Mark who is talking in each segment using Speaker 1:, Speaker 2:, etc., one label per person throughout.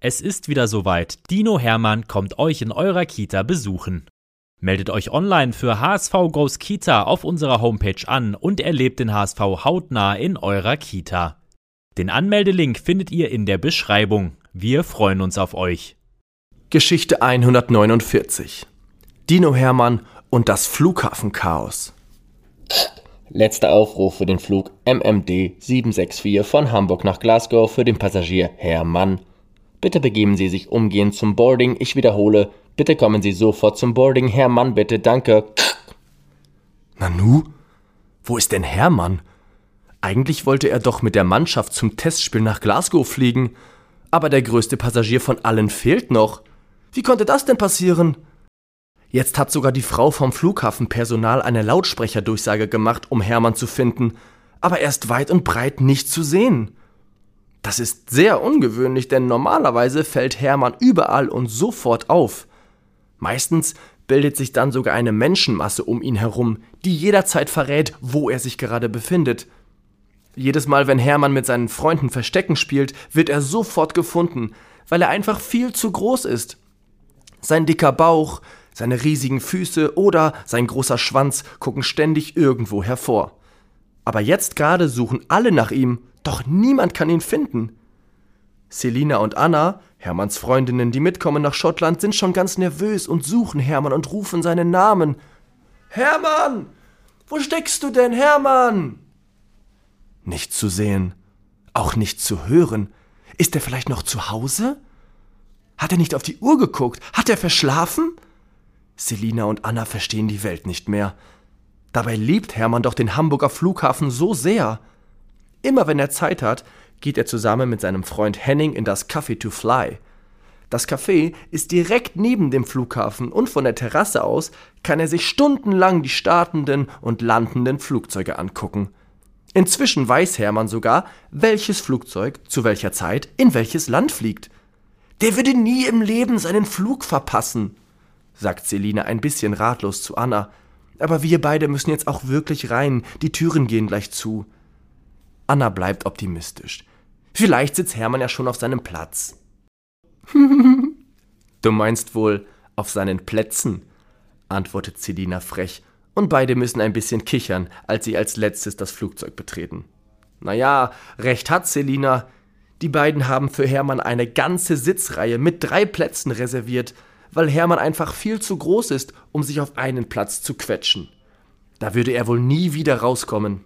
Speaker 1: Es ist wieder soweit. Dino Hermann kommt euch in eurer Kita besuchen. Meldet euch online für HSV Goes Kita auf unserer Homepage an und erlebt den HSV hautnah in eurer Kita. Den Anmeldelink findet ihr in der Beschreibung. Wir freuen uns auf euch.
Speaker 2: Geschichte 149 Dino Hermann und das Flughafenchaos.
Speaker 3: Letzter Aufruf für den Flug MMD 764 von Hamburg nach Glasgow für den Passagier Hermann Bitte begeben Sie sich umgehend zum Boarding. Ich wiederhole, bitte kommen Sie sofort zum Boarding. Hermann, bitte, danke.
Speaker 2: Nanu? Wo ist denn Hermann? Eigentlich wollte er doch mit der Mannschaft zum Testspiel nach Glasgow fliegen. Aber der größte Passagier von allen fehlt noch. Wie konnte das denn passieren? Jetzt hat sogar die Frau vom Flughafenpersonal eine Lautsprecherdurchsage gemacht, um Hermann zu finden, aber er ist weit und breit nicht zu sehen. Das ist sehr ungewöhnlich, denn normalerweise fällt Hermann überall und sofort auf. Meistens bildet sich dann sogar eine Menschenmasse um ihn herum, die jederzeit verrät, wo er sich gerade befindet. Jedes Mal, wenn Hermann mit seinen Freunden Verstecken spielt, wird er sofort gefunden, weil er einfach viel zu groß ist. Sein dicker Bauch, seine riesigen Füße oder sein großer Schwanz gucken ständig irgendwo hervor. Aber jetzt gerade suchen alle nach ihm, doch niemand kann ihn finden. Selina und Anna, Hermanns Freundinnen, die mitkommen nach Schottland, sind schon ganz nervös und suchen Hermann und rufen seinen Namen. Hermann! Wo steckst du denn, Hermann? Nicht zu sehen, auch nicht zu hören. Ist er vielleicht noch zu Hause? Hat er nicht auf die Uhr geguckt? Hat er verschlafen? Selina und Anna verstehen die Welt nicht mehr. Dabei liebt Hermann doch den Hamburger Flughafen so sehr. Immer wenn er Zeit hat, geht er zusammen mit seinem Freund Henning in das Café to Fly. Das Café ist direkt neben dem Flughafen und von der Terrasse aus kann er sich stundenlang die startenden und landenden Flugzeuge angucken. Inzwischen weiß Hermann sogar, welches Flugzeug zu welcher Zeit in welches Land fliegt. Der würde nie im Leben seinen Flug verpassen, sagt Selina ein bisschen ratlos zu Anna. Aber wir beide müssen jetzt auch wirklich rein, die Türen gehen gleich zu. Anna bleibt optimistisch. Vielleicht sitzt Hermann ja schon auf seinem Platz. du meinst wohl auf seinen Plätzen, antwortet Selina frech, und beide müssen ein bisschen kichern, als sie als letztes das Flugzeug betreten. Naja, recht hat Selina. Die beiden haben für Hermann eine ganze Sitzreihe mit drei Plätzen reserviert, weil Hermann einfach viel zu groß ist, um sich auf einen Platz zu quetschen. Da würde er wohl nie wieder rauskommen.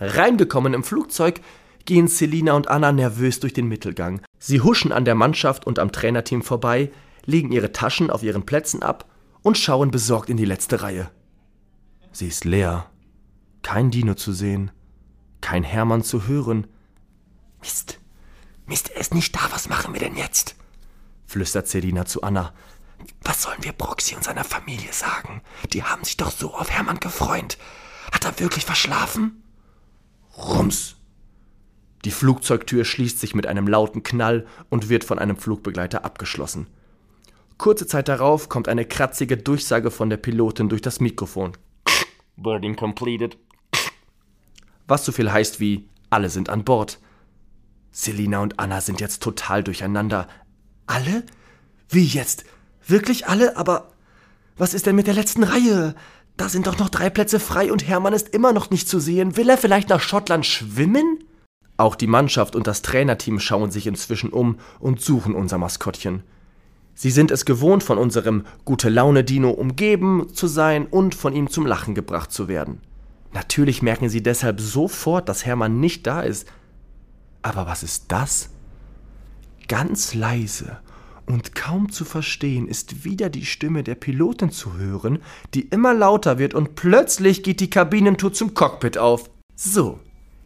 Speaker 2: Reingekommen im Flugzeug gehen Selina und Anna nervös durch den Mittelgang. Sie huschen an der Mannschaft und am Trainerteam vorbei, legen ihre Taschen auf ihren Plätzen ab und schauen besorgt in die letzte Reihe. Sie ist leer. Kein Dino zu sehen. Kein Hermann zu hören. Mist. Mist, er ist nicht da. Was machen wir denn jetzt? flüstert Selina zu Anna. Was sollen wir Broxy und seiner Familie sagen? Die haben sich doch so auf Hermann gefreut. Hat er wirklich verschlafen? Rums. Die Flugzeugtür schließt sich mit einem lauten Knall und wird von einem Flugbegleiter abgeschlossen. Kurze Zeit darauf kommt eine kratzige Durchsage von der Pilotin durch das Mikrofon. Boarding completed. Was so viel heißt wie alle sind an Bord. Selina und Anna sind jetzt total durcheinander. Alle? Wie jetzt? Wirklich alle? Aber was ist denn mit der letzten Reihe? Da sind doch noch drei Plätze frei und Hermann ist immer noch nicht zu sehen. Will er vielleicht nach Schottland schwimmen? Auch die Mannschaft und das Trainerteam schauen sich inzwischen um und suchen unser Maskottchen. Sie sind es gewohnt, von unserem gute Laune Dino umgeben zu sein und von ihm zum Lachen gebracht zu werden. Natürlich merken sie deshalb sofort, dass Hermann nicht da ist. Aber was ist das? Ganz leise und kaum zu verstehen ist wieder die Stimme der Pilotin zu hören, die immer lauter wird und plötzlich geht die Kabinentour zum Cockpit auf. So,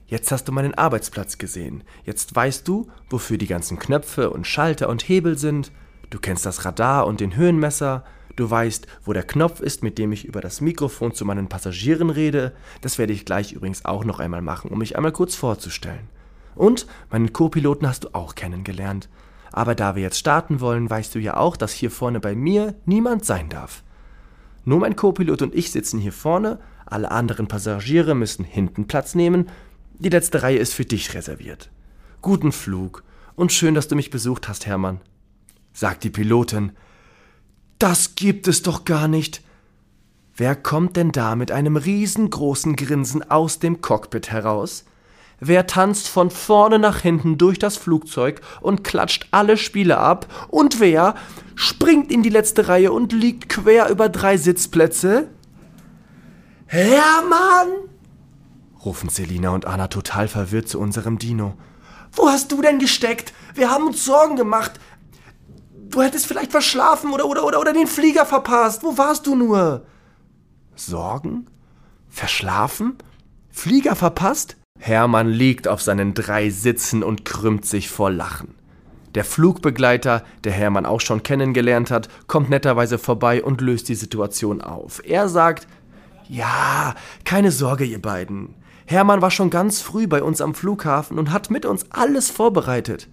Speaker 2: jetzt hast du meinen Arbeitsplatz gesehen. Jetzt weißt du, wofür die ganzen Knöpfe und Schalter und Hebel sind. Du kennst das Radar und den Höhenmesser. Du weißt, wo der Knopf ist, mit dem ich über das Mikrofon zu meinen Passagieren rede. Das werde ich gleich übrigens auch noch einmal machen, um mich einmal kurz vorzustellen. Und meinen Co-Piloten hast du auch kennengelernt. Aber da wir jetzt starten wollen, weißt du ja auch, dass hier vorne bei mir niemand sein darf. Nur mein Co-Pilot und ich sitzen hier vorne, alle anderen Passagiere müssen hinten Platz nehmen. Die letzte Reihe ist für dich reserviert. Guten Flug und schön, dass du mich besucht hast, Hermann, sagt die Pilotin. Das gibt es doch gar nicht. Wer kommt denn da mit einem riesengroßen Grinsen aus dem Cockpit heraus? Wer tanzt von vorne nach hinten durch das Flugzeug und klatscht alle Spiele ab? Und wer springt in die letzte Reihe und liegt quer über drei Sitzplätze? Hermann! rufen Selina und Anna total verwirrt zu unserem Dino. Wo hast du denn gesteckt? Wir haben uns Sorgen gemacht. Du hättest vielleicht verschlafen oder, oder, oder, oder den Flieger verpasst. Wo warst du nur? Sorgen? Verschlafen? Flieger verpasst? Hermann liegt auf seinen drei Sitzen und krümmt sich vor Lachen. Der Flugbegleiter, der Hermann auch schon kennengelernt hat, kommt netterweise vorbei und löst die Situation auf. Er sagt, ja, keine Sorge, ihr beiden. Hermann war schon ganz früh bei uns am Flughafen und hat mit uns alles vorbereitet.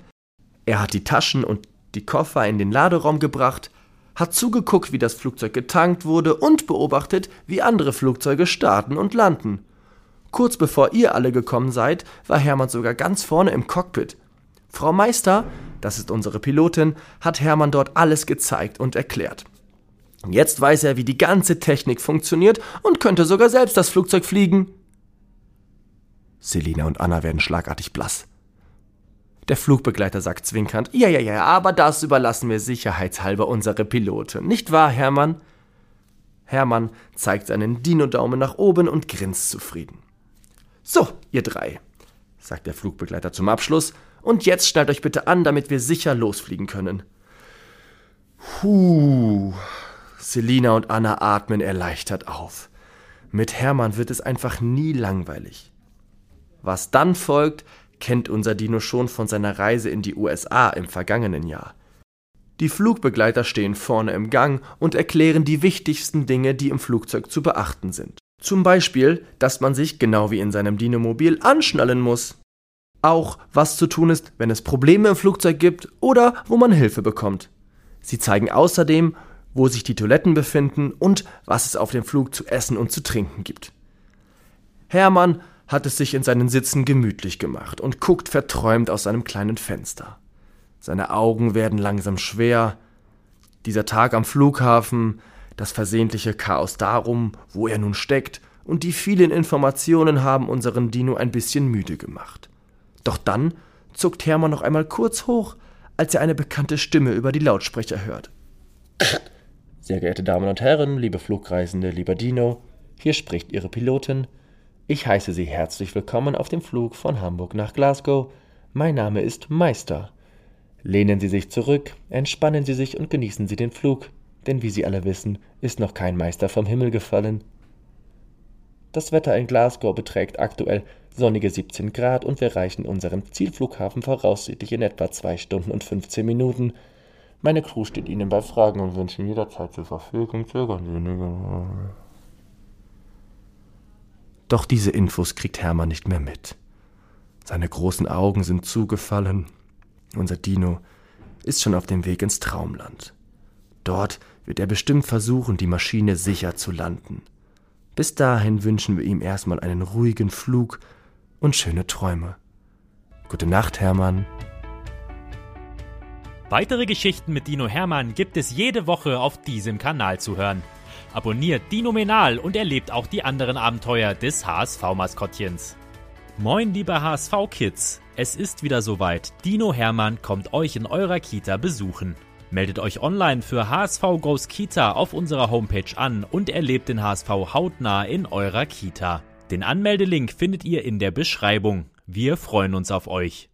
Speaker 2: Er hat die Taschen und die Koffer in den Laderaum gebracht, hat zugeguckt, wie das Flugzeug getankt wurde und beobachtet, wie andere Flugzeuge starten und landen. Kurz bevor ihr alle gekommen seid, war Hermann sogar ganz vorne im Cockpit. Frau Meister, das ist unsere Pilotin, hat Hermann dort alles gezeigt und erklärt. Jetzt weiß er, wie die ganze Technik funktioniert und könnte sogar selbst das Flugzeug fliegen. Selina und Anna werden schlagartig blass. Der Flugbegleiter sagt zwinkernd, ja, ja, ja, aber das überlassen wir sicherheitshalber unsere Piloten. Nicht wahr, Hermann? Hermann zeigt seinen Dino-Daumen nach oben und grinst zufrieden. So, ihr drei, sagt der Flugbegleiter zum Abschluss, und jetzt schnallt euch bitte an, damit wir sicher losfliegen können. Puh. Selina und Anna atmen erleichtert auf. Mit Hermann wird es einfach nie langweilig. Was dann folgt, kennt unser Dino schon von seiner Reise in die USA im vergangenen Jahr. Die Flugbegleiter stehen vorne im Gang und erklären die wichtigsten Dinge, die im Flugzeug zu beachten sind. Zum Beispiel, dass man sich, genau wie in seinem Dinomobil, anschnallen muss. Auch, was zu tun ist, wenn es Probleme im Flugzeug gibt oder wo man Hilfe bekommt. Sie zeigen außerdem, wo sich die Toiletten befinden und was es auf dem Flug zu essen und zu trinken gibt. Hermann hat es sich in seinen Sitzen gemütlich gemacht und guckt verträumt aus seinem kleinen Fenster. Seine Augen werden langsam schwer. Dieser Tag am Flughafen, das versehentliche Chaos darum, wo er nun steckt, und die vielen Informationen haben unseren Dino ein bisschen müde gemacht. Doch dann zuckt Hermann noch einmal kurz hoch, als er eine bekannte Stimme über die Lautsprecher hört.
Speaker 3: Sehr geehrte Damen und Herren, liebe Flugreisende, lieber Dino, hier spricht Ihre Pilotin ich heiße Sie herzlich willkommen auf dem Flug von Hamburg nach Glasgow. Mein Name ist Meister. Lehnen Sie sich zurück, entspannen Sie sich und genießen Sie den Flug, denn wie Sie alle wissen, ist noch kein Meister vom Himmel gefallen. Das Wetter in Glasgow beträgt aktuell sonnige 17 Grad und wir erreichen unseren Zielflughafen voraussichtlich in etwa 2 Stunden und 15 Minuten. Meine Crew steht Ihnen bei Fragen und Wünschen jederzeit zur Verfügung. Zögern Sie nicht.
Speaker 2: Doch diese Infos kriegt Hermann nicht mehr mit. Seine großen Augen sind zugefallen. Unser Dino ist schon auf dem Weg ins Traumland. Dort wird er bestimmt versuchen, die Maschine sicher zu landen. Bis dahin wünschen wir ihm erstmal einen ruhigen Flug und schöne Träume. Gute Nacht, Hermann.
Speaker 1: Weitere Geschichten mit Dino Hermann gibt es jede Woche auf diesem Kanal zu hören. Abonniert Dinomenal und erlebt auch die anderen Abenteuer des HSV-Maskottchens. Moin, liebe HSV-Kids! Es ist wieder soweit. Dino Hermann kommt euch in eurer Kita besuchen. Meldet euch online für HSV Goes Kita auf unserer Homepage an und erlebt den HSV hautnah in eurer Kita. Den Anmeldelink findet ihr in der Beschreibung. Wir freuen uns auf euch.